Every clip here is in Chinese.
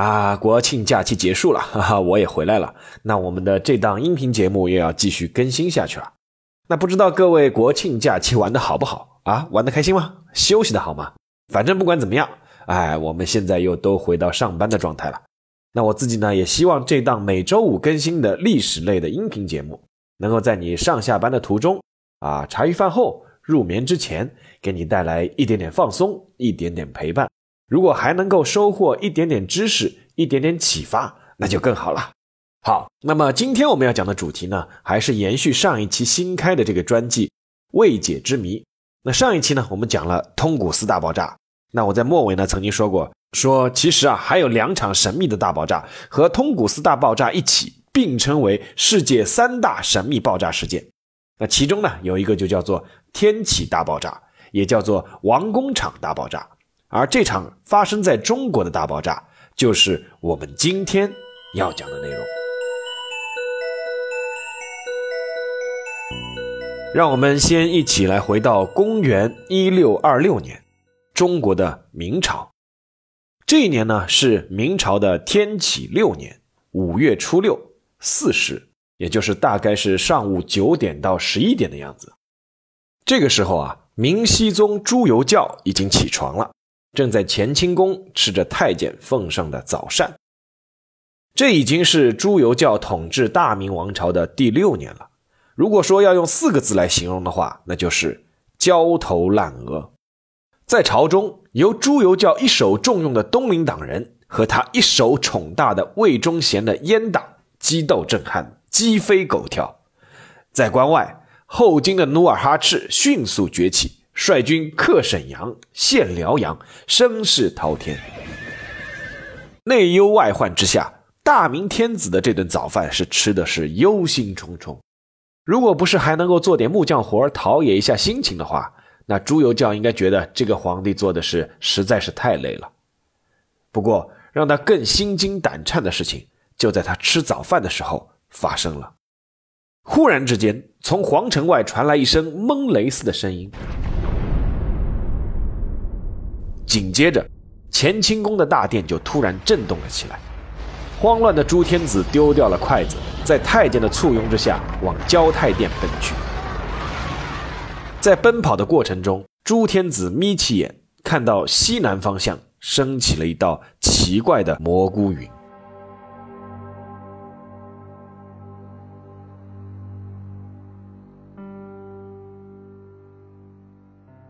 啊，国庆假期结束了，哈哈，我也回来了。那我们的这档音频节目又要继续更新下去了。那不知道各位国庆假期玩的好不好啊？玩的开心吗？休息的好吗？反正不管怎么样，哎，我们现在又都回到上班的状态了。那我自己呢，也希望这档每周五更新的历史类的音频节目，能够在你上下班的途中，啊，茶余饭后、入眠之前，给你带来一点点放松，一点点陪伴。如果还能够收获一点点知识，一点点启发，那就更好了。好，那么今天我们要讲的主题呢，还是延续上一期新开的这个专辑《未解之谜》。那上一期呢，我们讲了通古斯大爆炸。那我在末尾呢，曾经说过，说其实啊，还有两场神秘的大爆炸和通古斯大爆炸一起并称为世界三大神秘爆炸事件。那其中呢，有一个就叫做天启大爆炸，也叫做王工厂大爆炸。而这场发生在中国的大爆炸，就是我们今天要讲的内容。让我们先一起来回到公元一六二六年，中国的明朝。这一年呢是明朝的天启六年五月初六巳时，也就是大概是上午九点到十一点的样子。这个时候啊，明熹宗朱由校已经起床了。正在乾清宫吃着太监奉上的早膳，这已经是朱由校统治大明王朝的第六年了。如果说要用四个字来形容的话，那就是焦头烂额。在朝中，由朱由校一手重用的东林党人和他一手宠大的魏忠贤的阉党激斗震撼，鸡飞狗跳；在关外，后金的努尔哈赤迅速崛起。率军克沈阳、陷辽阳，声势滔天。内忧外患之下，大明天子的这顿早饭是吃的是忧心忡忡。如果不是还能够做点木匠活陶冶一下心情的话，那朱由校应该觉得这个皇帝做的事实在是太累了。不过，让他更心惊胆颤的事情就在他吃早饭的时候发生了。忽然之间，从皇城外传来一声闷雷似的声音。紧接着，乾清宫的大殿就突然震动了起来。慌乱的朱天子丢掉了筷子，在太监的簇拥之下往交泰殿奔去。在奔跑的过程中，朱天子眯起眼，看到西南方向升起了一道奇怪的蘑菇云。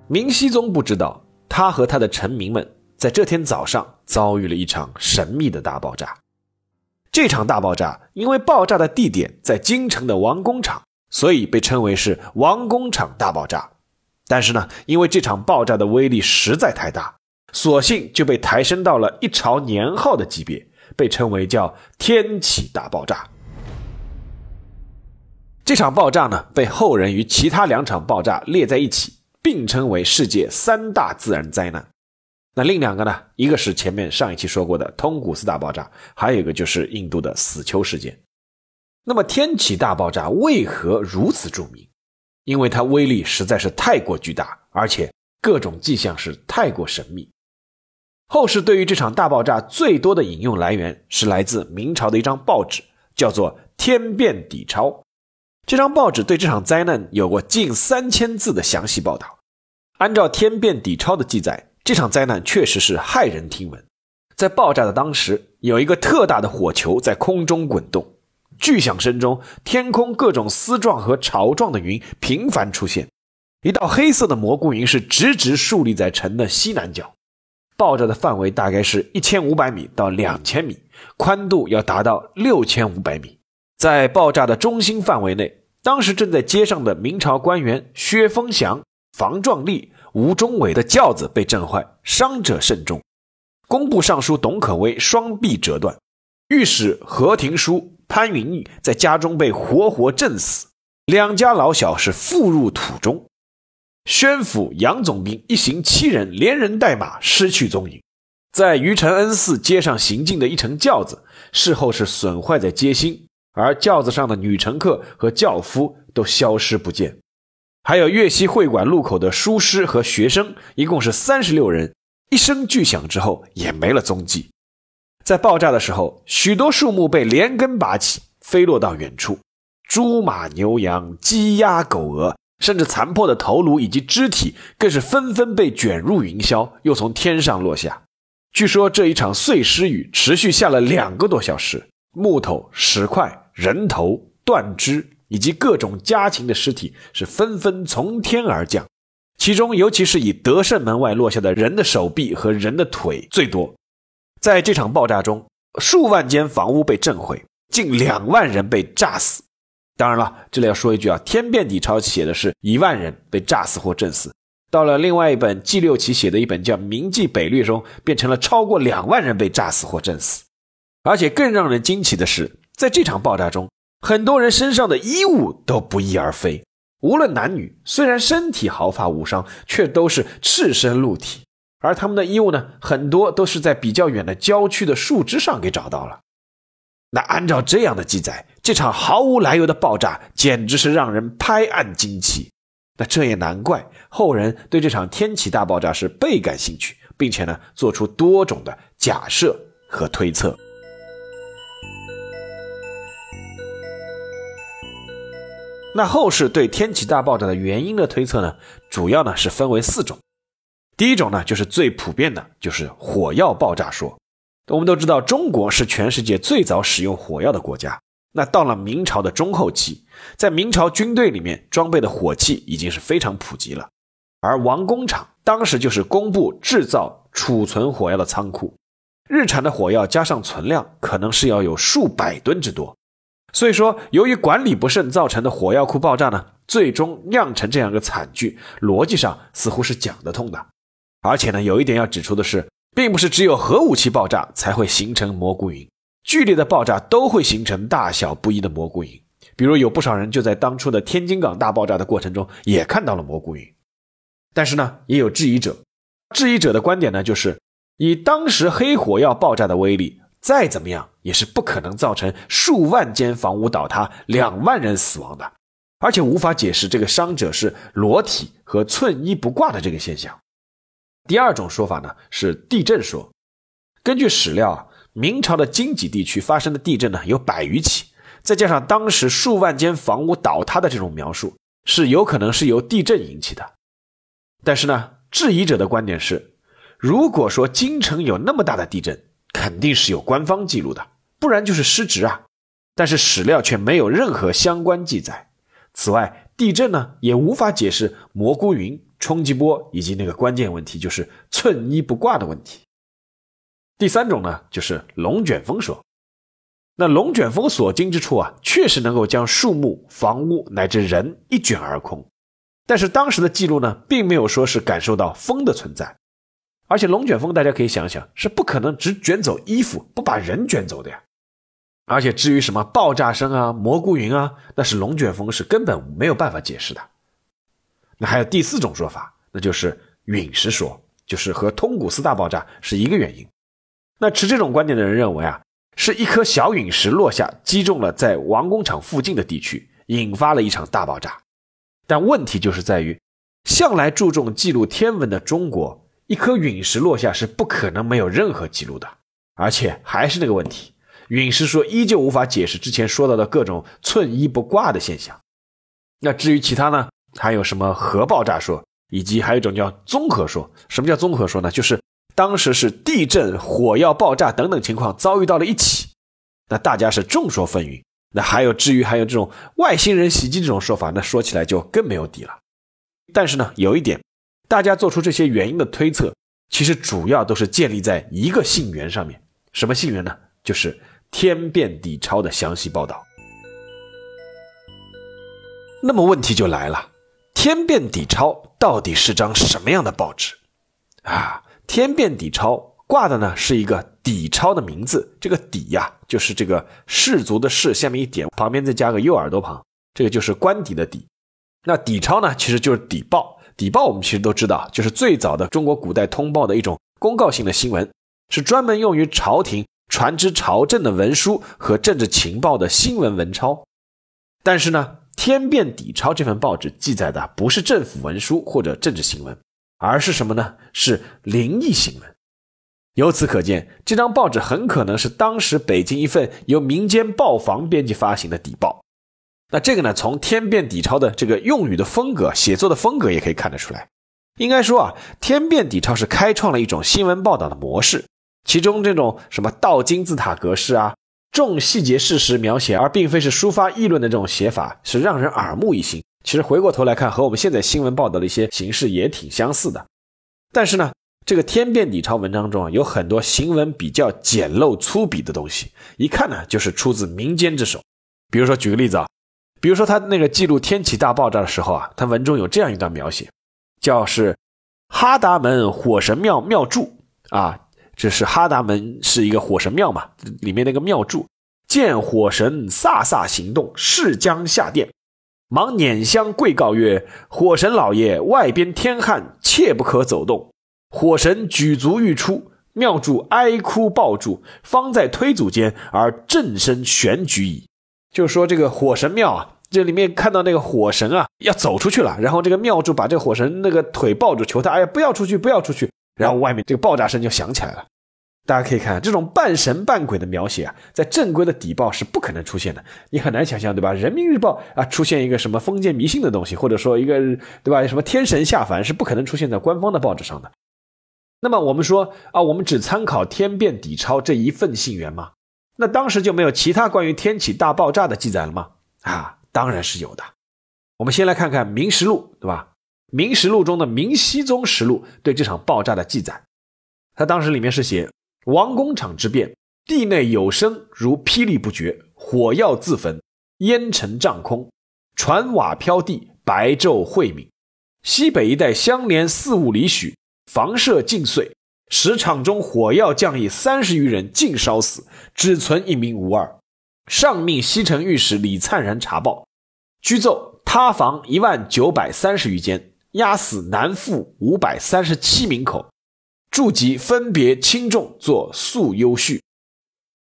明熹宗不知道。他和他的臣民们在这天早上遭遇了一场神秘的大爆炸。这场大爆炸因为爆炸的地点在京城的王工厂，所以被称为是王工厂大爆炸。但是呢，因为这场爆炸的威力实在太大，索性就被抬升到了一朝年号的级别，被称为叫天启大爆炸。这场爆炸呢，被后人与其他两场爆炸列在一起。并称为世界三大自然灾难。那另两个呢？一个是前面上一期说过的通古斯大爆炸，还有一个就是印度的死丘事件。那么天启大爆炸为何如此著名？因为它威力实在是太过巨大，而且各种迹象是太过神秘。后世对于这场大爆炸最多的引用来源是来自明朝的一张报纸，叫做《天变底钞》。这张报纸对这场灾难有过近三千字的详细报道。按照《天变底钞》的记载，这场灾难确实是骇人听闻。在爆炸的当时，有一个特大的火球在空中滚动，巨响声中，天空各种丝状和潮状的云频繁出现。一道黑色的蘑菇云是直直竖立在城的西南角。爆炸的范围大概是一千五百米到两千米，宽度要达到六千五百米。在爆炸的中心范围内。当时正在街上的明朝官员薛峰祥、房壮丽、吴忠伟的轿子被震坏，伤者甚重。工部尚书董可威双臂折断。御史何廷书、潘云逸在家中被活活震死，两家老小是复入土中。宣府杨总兵一行七人连人带马失去踪影，在于承恩寺街上行进的一乘轿子，事后是损坏在街心，而轿子上的女乘客和轿夫都消失不见。还有粤西会馆路口的书师和学生，一共是三十六人，一声巨响之后也没了踪迹。在爆炸的时候，许多树木被连根拔起，飞落到远处，猪马牛羊、鸡鸭狗鹅。甚至残破的头颅以及肢体，更是纷纷被卷入云霄，又从天上落下。据说这一场碎尸雨持续下了两个多小时，木头、石块、人头、断肢以及各种家禽的尸体是纷纷从天而降，其中尤其是以德胜门外落下的人的手臂和人的腿最多。在这场爆炸中，数万间房屋被震毁，近两万人被炸死。当然了，这里要说一句啊，《天变底钞》写的是一万人被炸死或震死，到了另外一本纪六奇写的一本叫《明记北略》中，变成了超过两万人被炸死或震死。而且更让人惊奇的是，在这场爆炸中，很多人身上的衣物都不翼而飞，无论男女，虽然身体毫发无伤，却都是赤身露体。而他们的衣物呢，很多都是在比较远的郊区的树枝上给找到了。那按照这样的记载，这场毫无来由的爆炸简直是让人拍案惊奇。那这也难怪后人对这场天启大爆炸是倍感兴趣，并且呢做出多种的假设和推测。那后世对天启大爆炸的原因的推测呢，主要呢是分为四种。第一种呢就是最普遍的，就是火药爆炸说。我们都知道，中国是全世界最早使用火药的国家。那到了明朝的中后期，在明朝军队里面装备的火器已经是非常普及了。而王工厂当时就是工部制造、储存火药的仓库，日产的火药加上存量，可能是要有数百吨之多。所以说，由于管理不慎造成的火药库爆炸呢，最终酿成这样一个惨剧，逻辑上似乎是讲得通的。而且呢，有一点要指出的是。并不是只有核武器爆炸才会形成蘑菇云，剧烈的爆炸都会形成大小不一的蘑菇云。比如有不少人就在当初的天津港大爆炸的过程中也看到了蘑菇云。但是呢，也有质疑者，质疑者的观点呢，就是以当时黑火药爆炸的威力，再怎么样也是不可能造成数万间房屋倒塌、两万人死亡的，而且无法解释这个伤者是裸体和寸衣不挂的这个现象。第二种说法呢是地震说，根据史料啊，明朝的京畿地区发生的地震呢有百余起，再加上当时数万间房屋倒塌的这种描述，是有可能是由地震引起的。但是呢，质疑者的观点是，如果说京城有那么大的地震，肯定是有官方记录的，不然就是失职啊。但是史料却没有任何相关记载。此外，地震呢也无法解释蘑菇云。冲击波以及那个关键问题就是寸衣不挂的问题。第三种呢，就是龙卷风说。那龙卷风所经之处啊，确实能够将树木、房屋乃至人一卷而空。但是当时的记录呢，并没有说是感受到风的存在。而且龙卷风大家可以想想，是不可能只卷走衣服，不把人卷走的呀。而且至于什么爆炸声啊、蘑菇云啊，那是龙卷风是根本没有办法解释的。那还有第四种说法，那就是陨石说，就是和通古斯大爆炸是一个原因。那持这种观点的人认为啊，是一颗小陨石落下，击中了在王工厂附近的地区，引发了一场大爆炸。但问题就是在于，向来注重记录天文的中国，一颗陨石落下是不可能没有任何记录的。而且还是那个问题，陨石说依旧无法解释之前说到的各种寸衣不挂的现象。那至于其他呢？还有什么核爆炸说，以及还有一种叫综合说。什么叫综合说呢？就是当时是地震、火药爆炸等等情况遭遇到了一起，那大家是众说纷纭。那还有至于还有这种外星人袭击这种说法，那说起来就更没有底了。但是呢，有一点，大家做出这些原因的推测，其实主要都是建立在一个信源上面。什么信源呢？就是《天变底钞》的详细报道。那么问题就来了。天变底钞到底是张什么样的报纸？啊，天变底钞挂的呢是一个底超的名字，这个底呀就是这个氏族的氏，下面一点，旁边再加个右耳朵旁，这个就是官邸的邸。那底超呢其实就是邸报，邸报我们其实都知道，就是最早的中国古代通报的一种公告性的新闻，是专门用于朝廷传知朝政的文书和政治情报的新闻文抄。但是呢，《天变底钞》这份报纸记载的不是政府文书或者政治新闻，而是什么呢？是灵异新闻。由此可见，这张报纸很可能是当时北京一份由民间报房编辑发行的底报。那这个呢，从《天变底钞》的这个用语的风格、写作的风格也可以看得出来。应该说啊，《天变底钞》是开创了一种新闻报道的模式，其中这种什么倒金字塔格式啊、重细节事实描写，而并非是抒发议论的这种写法，是让人耳目一新。其实回过头来看，和我们现在新闻报道的一些形式也挺相似的。但是呢，这个《天变底钞》文章中啊，有很多行文比较简陋粗鄙的东西，一看呢就是出自民间之手。比如说，举个例子啊，比如说他那个记录天启大爆炸的时候啊，他文中有这样一段描写，叫是哈达门火神庙庙祝啊，这是哈达门是一个火神庙嘛，里面那个庙祝，见火神飒飒行动，势将下殿，忙捻香跪告曰：“火神老爷，外边天旱，切不可走动。”火神举足欲出，庙祝哀哭抱住，方在推阻间，而震声悬举矣。就是说，这个火神庙啊，这里面看到那个火神啊，要走出去了，然后这个庙祝把这个火神那个腿抱住，求他，哎呀，不要出去，不要出去。然后外面这个爆炸声就响起来了。大家可以看这种半神半鬼的描写啊，在正规的底报是不可能出现的。你很难想象，对吧？人民日报啊，出现一个什么封建迷信的东西，或者说一个对吧？什么天神下凡，是不可能出现在官方的报纸上的。那么我们说啊，我们只参考《天变底钞》这一份信源吗？那当时就没有其他关于天启大爆炸的记载了吗？啊，当然是有的。我们先来看看《明实录》，对吧？《明实录》中的《明熹宗实录》对这场爆炸的记载，他当时里面是写：王工厂之变，地内有声如霹雳不绝，火药自焚，烟尘涨空，船瓦飘地，白昼晦明，西北一带相连四五里许。房舍尽碎，十场中火药将役三十余人尽烧死，只存一名无二。上命西城御史李灿然查报，居奏塌房一万九百三十余间，压死男妇五百三十七名口。注籍分别轻重作速优序。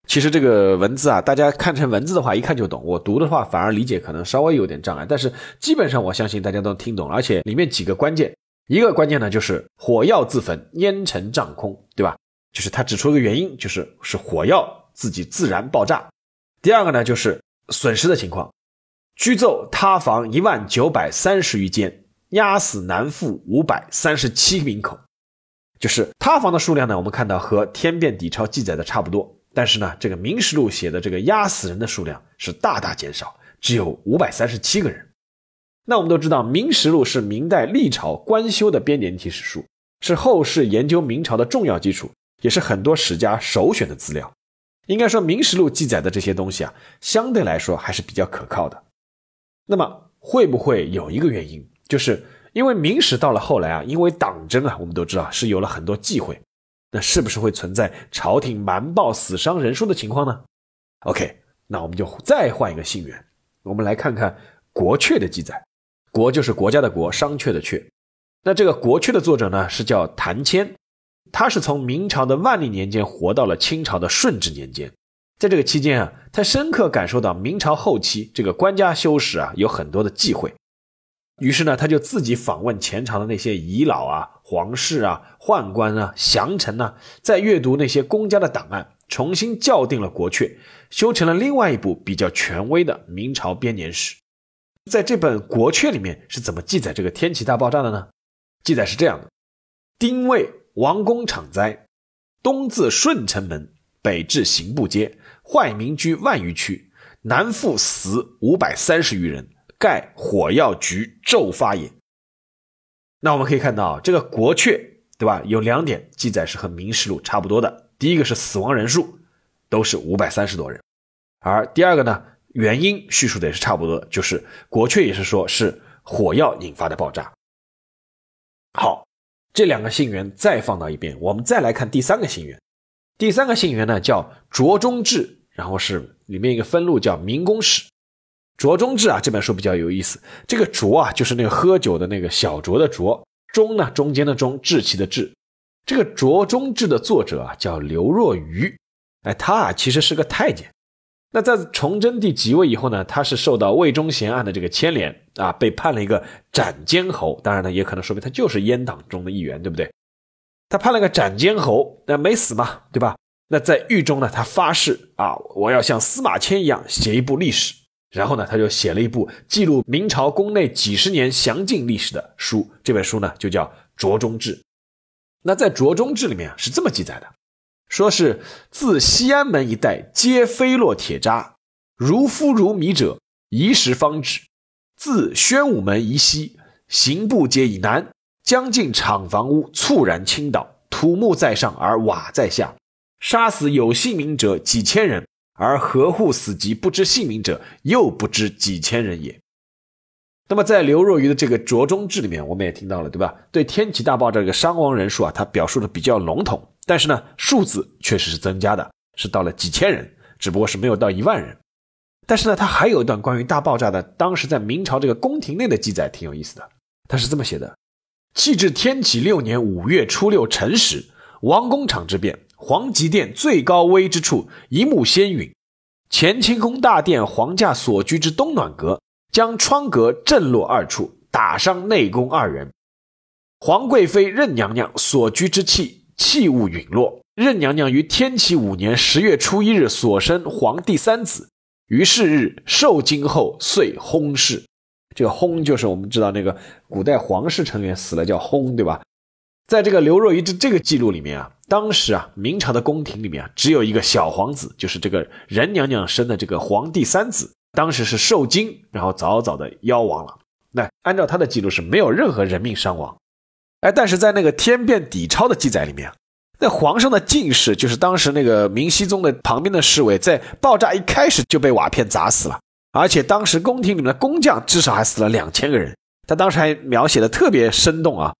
其实这个文字啊，大家看成文字的话，一看就懂；我读的话，反而理解可能稍微有点障碍。但是基本上我相信大家都听懂了，而且里面几个关键。一个关键呢，就是火药自焚，烟尘涨空，对吧？就是他指出一个原因，就是是火药自己自燃爆炸。第二个呢，就是损失的情况，居奏塌房一万九百三十余间，压死男妇五百三十七名口。就是塌房的数量呢，我们看到和《天变底钞》记载的差不多，但是呢，这个《明实录》写的这个压死人的数量是大大减少，只有五百三十七个人。那我们都知道，《明实录》是明代历朝官修的编年体史书，是后世研究明朝的重要基础，也是很多史家首选的资料。应该说，《明实录》记载的这些东西啊，相对来说还是比较可靠的。那么，会不会有一个原因，就是因为明史到了后来啊，因为党争啊，我们都知道是有了很多忌讳，那是不是会存在朝廷瞒报死伤人数的情况呢？OK，那我们就再换一个信源，我们来看看《国阙》的记载。国就是国家的国，商榷的榷。那这个国阙的作者呢，是叫谭谦，他是从明朝的万历年间活到了清朝的顺治年间，在这个期间啊，他深刻感受到明朝后期这个官家修史啊有很多的忌讳，于是呢，他就自己访问前朝的那些遗老啊、皇室啊、宦官啊、降臣呐，在阅读那些公家的档案，重新校订了国阙，修成了另外一部比较权威的明朝编年史。在这本《国阙》里面是怎么记载这个天启大爆炸的呢？记载是这样的：丁未，王公场灾，东自顺城门，北至刑部街，坏民居万余区，南复死五百三十余人，盖火药局骤发也。那我们可以看到，这个《国阙》对吧？有两点记载是和《明实录》差不多的。第一个是死亡人数都是五百三十多人，而第二个呢？原因叙述的也是差不多，就是国阙也是说是火药引发的爆炸。好，这两个信源再放到一边，我们再来看第三个信源。第三个信源呢叫卓中志，然后是里面一个分录叫明公史。卓中志啊，这本书比较有意思。这个卓啊，就是那个喝酒的那个小酌的酌；中呢，中间的中，志气的志。这个卓中志的作者啊叫刘若愚，哎，他啊其实是个太监。那在崇祯帝即位以后呢，他是受到魏忠贤案的这个牵连啊，被判了一个斩监侯。当然呢，也可能说明他就是阉党中的一员，对不对？他判了个斩监侯，那没死嘛，对吧？那在狱中呢，他发誓啊，我要像司马迁一样写一部历史。然后呢，他就写了一部记录明朝宫内几十年详尽历史的书，这本书呢就叫《卓中志》。那在《卓中志》里面是这么记载的。说是自西安门一带皆飞落铁渣，如夫如米者，宜时方止。自宣武门以西，行步街以南，将近厂房屋猝然倾倒，土木在上而瓦在下，杀死有姓名者几千人，而何户死及不知姓名者又不知几千人也。那么在刘若愚的这个《卓中志》里面，我们也听到了，对吧？对天启大爆炸这个伤亡人数啊，他表述的比较笼统。但是呢，数字确实是增加的，是到了几千人，只不过是没有到一万人。但是呢，他还有一段关于大爆炸的，当时在明朝这个宫廷内的记载挺有意思的。他是这么写的：弃至天启六年五月初六辰时，王公场之变，皇极殿最高危之处，一目仙云，乾清宫大殿皇驾所居之东暖阁，将窗格震落二处，打伤内宫二人。皇贵妃任娘娘所居之器。器物陨落。任娘娘于天启五年十月初一日所生皇帝三子，于是日受惊后遂薨逝。这个薨就是我们知道那个古代皇室成员死了叫薨，对吧？在这个刘若愚这这个记录里面啊，当时啊明朝的宫廷里面啊只有一个小皇子，就是这个任娘娘生的这个皇帝三子，当时是受惊，然后早早的夭亡了。那按照他的记录是没有任何人命伤亡。哎，但是在那个《天变底钞》的记载里面，那皇上的进士就是当时那个明熹宗的旁边的侍卫，在爆炸一开始就被瓦片砸死了，而且当时宫廷里面的工匠至少还死了两千个人。他当时还描写的特别生动啊，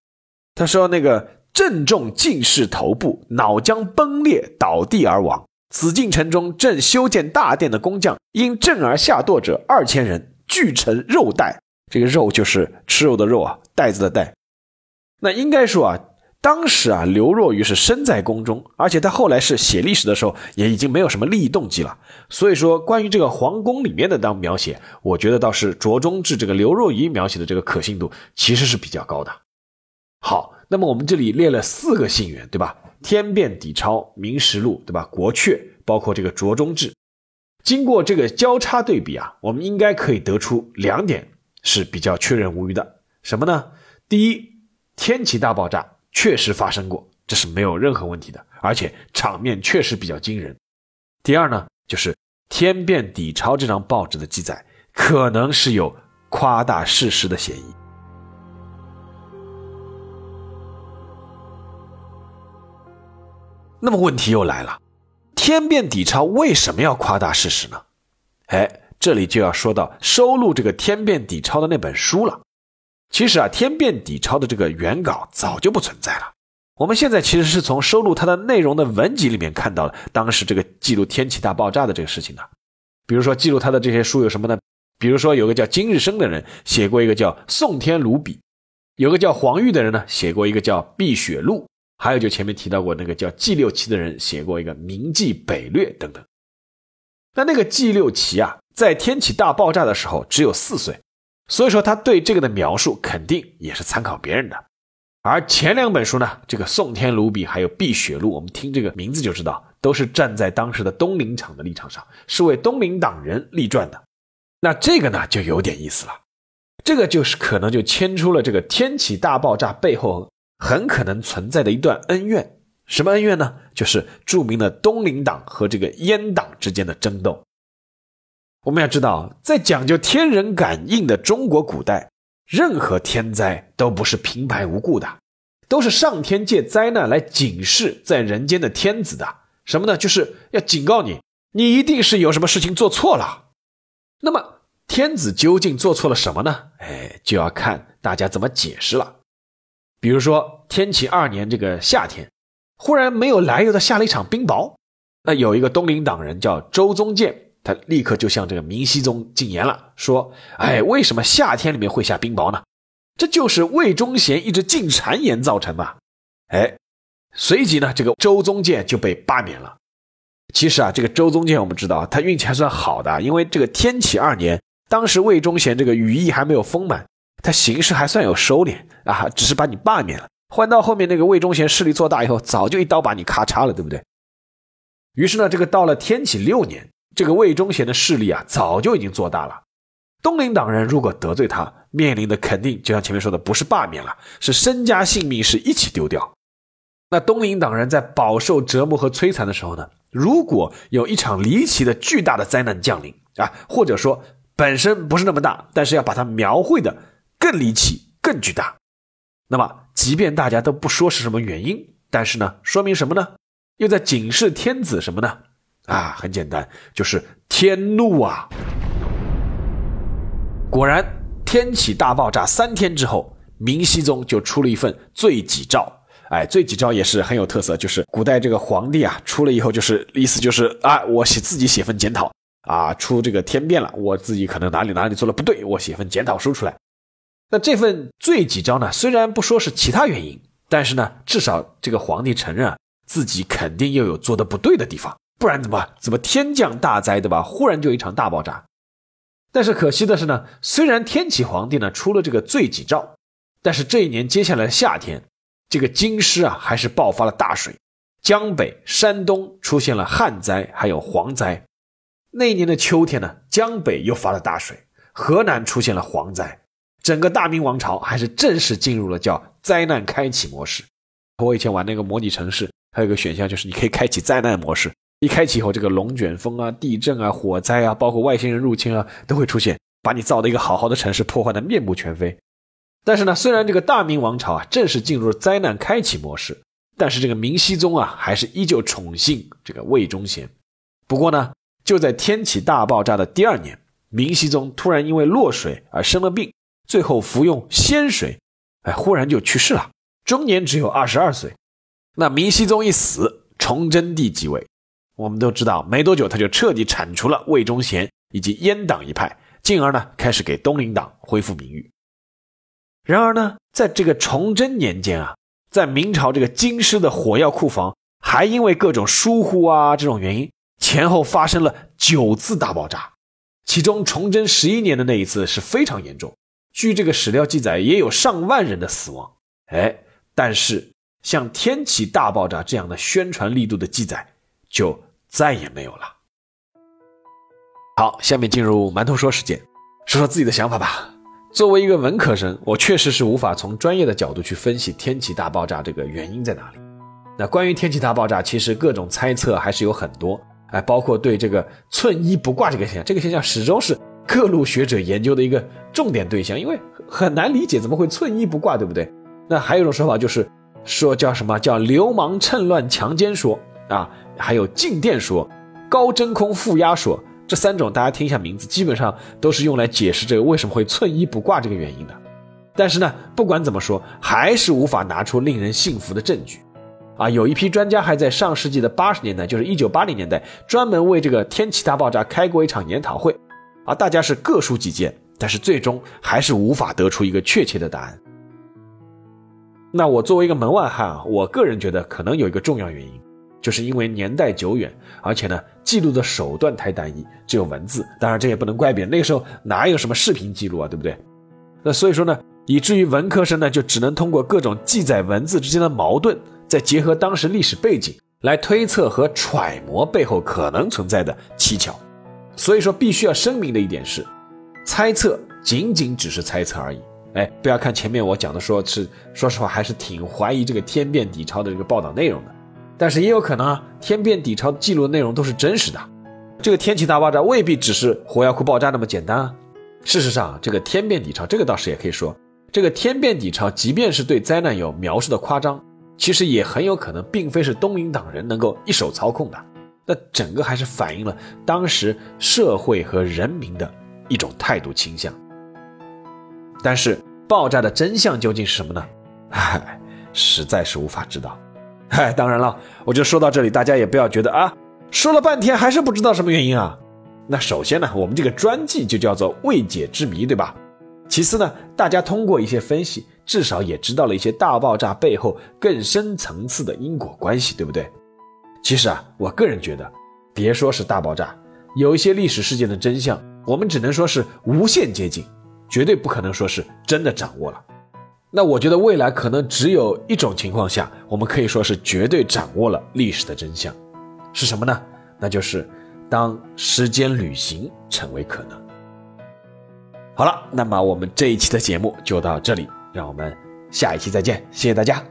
他说那个正中进士头部，脑浆崩裂倒地而亡。紫禁城中正修建大殿的工匠，因震而下堕者二千人，俱成肉袋。这个肉就是吃肉的肉啊，袋子的袋。那应该说啊，当时啊，刘若愚是身在宫中，而且他后来是写历史的时候，也已经没有什么利益动机了。所以说，关于这个皇宫里面的当描写，我觉得倒是着中至这个刘若愚描写的这个可信度其实是比较高的。好，那么我们这里列了四个信源，对吧？天变底钞、明实录，对吧？国阙，包括这个着中志。经过这个交叉对比啊，我们应该可以得出两点是比较确认无疑的。什么呢？第一。天启大爆炸确实发生过，这是没有任何问题的，而且场面确实比较惊人。第二呢，就是《天变底钞》这张报纸的记载可能是有夸大事实的嫌疑。那么问题又来了，《天变底钞》为什么要夸大事实呢？哎，这里就要说到收录这个《天变底钞》的那本书了。其实啊，《天变底钞》的这个原稿早就不存在了。我们现在其实是从收录它的内容的文集里面看到了当时这个记录天启大爆炸的这个事情的。比如说，记录他的这些书有什么呢？比如说，有个叫金日升的人写过一个叫《宋天卢笔》，有个叫黄玉的人呢写过一个叫《碧血录》，还有就前面提到过那个叫季六奇的人写过一个《明记北略》等等。那那个季六奇啊，在天启大爆炸的时候只有四岁。所以说，他对这个的描述肯定也是参考别人的。而前两本书呢，这个《宋天卢比》还有《碧血录》，我们听这个名字就知道，都是站在当时的东林场的立场上，是为东林党人立传的。那这个呢，就有点意思了。这个就是可能就牵出了这个天启大爆炸背后很可能存在的一段恩怨。什么恩怨呢？就是著名的东林党和这个阉党之间的争斗。我们要知道，在讲究天人感应的中国古代，任何天灾都不是平白无故的，都是上天借灾难来警示在人间的天子的。什么呢？就是要警告你，你一定是有什么事情做错了。那么，天子究竟做错了什么呢？哎，就要看大家怎么解释了。比如说天启二年这个夏天，忽然没有来由的下了一场冰雹，那有一个东林党人叫周宗建，他立刻就向这个明熹宗进言了，说：“哎，为什么夏天里面会下冰雹呢？这就是魏忠贤一直进谗言造成的。”哎，随即呢，这个周宗建就被罢免了。其实啊，这个周宗建我们知道，他运气还算好的，因为这个天启二年，当时魏忠贤这个羽翼还没有丰满。他形势还算有收敛啊，只是把你罢免了，换到后面那个魏忠贤势力做大以后，早就一刀把你咔嚓了，对不对？于是呢，这个到了天启六年，这个魏忠贤的势力啊，早就已经做大了。东林党人如果得罪他，面临的肯定就像前面说的，不是罢免了，是身家性命是一起丢掉。那东林党人在饱受折磨和摧残的时候呢，如果有一场离奇的巨大的灾难降临啊，或者说本身不是那么大，但是要把它描绘的。更离奇、更巨大。那么，即便大家都不说是什么原因，但是呢，说明什么呢？又在警示天子什么呢？啊，很简单，就是天怒啊！果然，天启大爆炸三天之后，明熹宗就出了一份罪己诏。哎，罪己诏也是很有特色，就是古代这个皇帝啊，出了以后就是意思就是啊，我写自己写份检讨啊，出这个天变了，我自己可能哪里哪里做的不对，我写份检讨书出来。那这份罪己诏呢？虽然不说是其他原因，但是呢，至少这个皇帝承认自己肯定又有做的不对的地方，不然怎么怎么天降大灾，对吧？忽然就一场大爆炸。但是可惜的是呢，虽然天启皇帝呢出了这个罪己诏，但是这一年接下来的夏天，这个京师啊还是爆发了大水，江北、山东出现了旱灾，还有蝗灾。那一年的秋天呢，江北又发了大水，河南出现了蝗灾。整个大明王朝还是正式进入了叫灾难开启模式。我以前玩那个模拟城市，还有一个选项就是你可以开启灾难模式。一开启以后，这个龙卷风啊、地震啊、火灾啊，包括外星人入侵啊，都会出现，把你造的一个好好的城市破坏的面目全非。但是呢，虽然这个大明王朝啊正式进入了灾难开启模式，但是这个明熹宗啊还是依旧宠幸这个魏忠贤。不过呢，就在天启大爆炸的第二年，明熹宗突然因为落水而生了病。最后服用仙水，哎，忽然就去世了，终年只有二十二岁。那明熹宗一死，崇祯帝即位。我们都知道，没多久他就彻底铲除了魏忠贤以及阉党一派，进而呢开始给东林党恢复名誉。然而呢，在这个崇祯年间啊，在明朝这个京师的火药库房，还因为各种疏忽啊这种原因，前后发生了九次大爆炸，其中崇祯十一年的那一次是非常严重。据这个史料记载，也有上万人的死亡。哎，但是像天启大爆炸这样的宣传力度的记载，就再也没有了。好，下面进入馒头说时间，说说自己的想法吧。作为一个文科生，我确实是无法从专业的角度去分析天启大爆炸这个原因在哪里。那关于天启大爆炸，其实各种猜测还是有很多。哎，包括对这个寸衣不挂这个现象，这个现象始终是。各路学者研究的一个重点对象，因为很难理解怎么会寸衣不挂，对不对？那还有一种说法就是说叫什么叫流氓趁乱强奸说啊，还有静电说、高真空负压说，这三种大家听一下名字，基本上都是用来解释这个为什么会寸衣不挂这个原因的。但是呢，不管怎么说，还是无法拿出令人信服的证据啊。有一批专家还在上世纪的八十年代，就是一九八零年代，专门为这个天气大爆炸开过一场研讨会。啊大家是各抒己见，但是最终还是无法得出一个确切的答案。那我作为一个门外汉啊，我个人觉得可能有一个重要原因，就是因为年代久远，而且呢记录的手段太单一，只有文字。当然这也不能怪别人，那个时候哪有什么视频记录啊，对不对？那所以说呢，以至于文科生呢就只能通过各种记载文字之间的矛盾，再结合当时历史背景来推测和揣摩背后可能存在的蹊跷。所以说，必须要声明的一点是，猜测仅仅只是猜测而已。哎，不要看前面我讲的，说是说实话，还是挺怀疑这个天变底超的这个报道内容的。但是也有可能啊，天变底超记录的内容都是真实的。这个天气大爆炸未必只是火药库爆炸那么简单啊。事实上，这个天变底超，这个倒是也可以说，这个天变底超，即便是对灾难有描述的夸张，其实也很有可能并非是东林党人能够一手操控的。那整个还是反映了当时社会和人民的一种态度倾向。但是爆炸的真相究竟是什么呢？唉，实在是无法知道。嗨，当然了，我就说到这里，大家也不要觉得啊，说了半天还是不知道什么原因啊。那首先呢，我们这个专辑就叫做未解之谜，对吧？其次呢，大家通过一些分析，至少也知道了一些大爆炸背后更深层次的因果关系，对不对？其实啊，我个人觉得，别说是大爆炸，有一些历史事件的真相，我们只能说是无限接近，绝对不可能说是真的掌握了。那我觉得未来可能只有一种情况下，我们可以说是绝对掌握了历史的真相，是什么呢？那就是当时间旅行成为可能。好了，那么我们这一期的节目就到这里，让我们下一期再见，谢谢大家。